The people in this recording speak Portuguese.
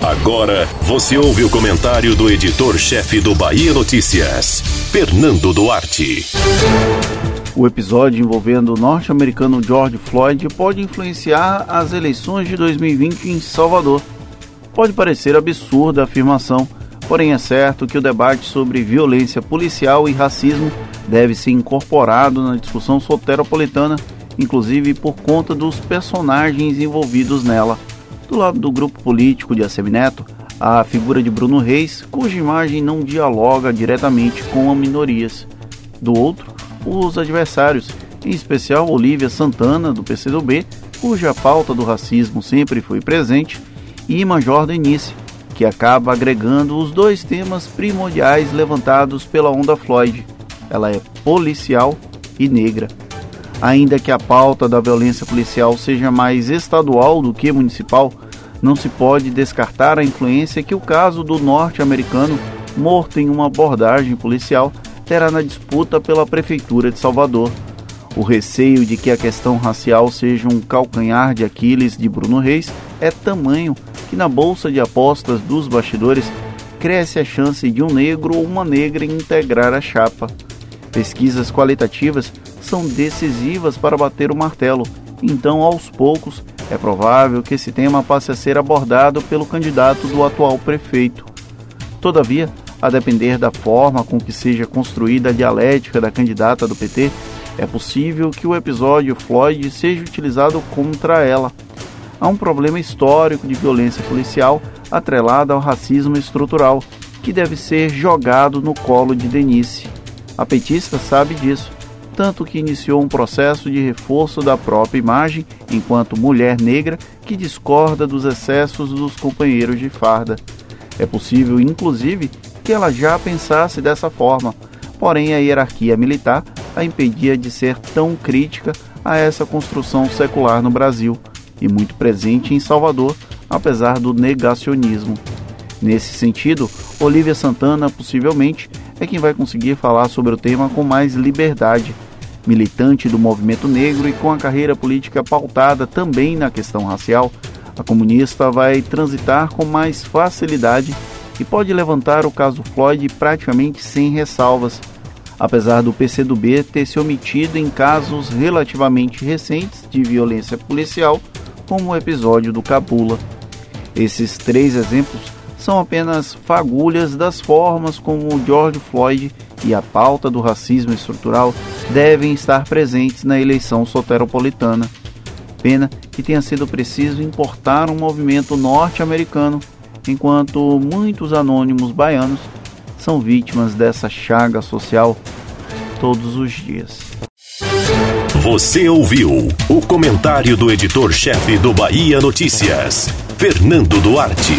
Agora você ouve o comentário do editor-chefe do Bahia Notícias, Fernando Duarte. O episódio envolvendo o norte-americano George Floyd pode influenciar as eleições de 2020 em Salvador. Pode parecer absurda a afirmação, porém é certo que o debate sobre violência policial e racismo deve ser incorporado na discussão soteropolitana, inclusive por conta dos personagens envolvidos nela. Do lado do grupo político de Assemineto, a figura de Bruno Reis, cuja imagem não dialoga diretamente com as minorias. Do outro, os adversários, em especial Olívia Santana, do PCdoB, cuja pauta do racismo sempre foi presente, e Major Denise, que acaba agregando os dois temas primordiais levantados pela onda Floyd. Ela é policial e negra. Ainda que a pauta da violência policial seja mais estadual do que municipal, não se pode descartar a influência que o caso do norte-americano morto em uma abordagem policial terá na disputa pela Prefeitura de Salvador. O receio de que a questão racial seja um calcanhar de Aquiles de Bruno Reis é tamanho que na bolsa de apostas dos bastidores cresce a chance de um negro ou uma negra integrar a chapa. Pesquisas qualitativas são decisivas para bater o martelo, então aos poucos é provável que esse tema passe a ser abordado pelo candidato do atual prefeito. Todavia, a depender da forma com que seja construída a dialética da candidata do PT, é possível que o episódio Floyd seja utilizado contra ela. Há um problema histórico de violência policial atrelado ao racismo estrutural, que deve ser jogado no colo de Denise. A petista sabe disso tanto que iniciou um processo de reforço da própria imagem enquanto mulher negra que discorda dos excessos dos companheiros de farda. É possível, inclusive, que ela já pensasse dessa forma, porém a hierarquia militar a impedia de ser tão crítica a essa construção secular no Brasil e muito presente em Salvador, apesar do negacionismo. Nesse sentido, Olivia Santana possivelmente é quem vai conseguir falar sobre o tema com mais liberdade. Militante do movimento negro e com a carreira política pautada também na questão racial, a comunista vai transitar com mais facilidade e pode levantar o caso Floyd praticamente sem ressalvas, apesar do PCdoB ter se omitido em casos relativamente recentes de violência policial, como o episódio do Cabula. Esses três exemplos são apenas fagulhas das formas como George Floyd e a pauta do racismo estrutural devem estar presentes na eleição soteropolitana. Pena que tenha sido preciso importar um movimento norte-americano, enquanto muitos anônimos baianos são vítimas dessa chaga social todos os dias. Você ouviu o comentário do editor-chefe do Bahia Notícias, Fernando Duarte.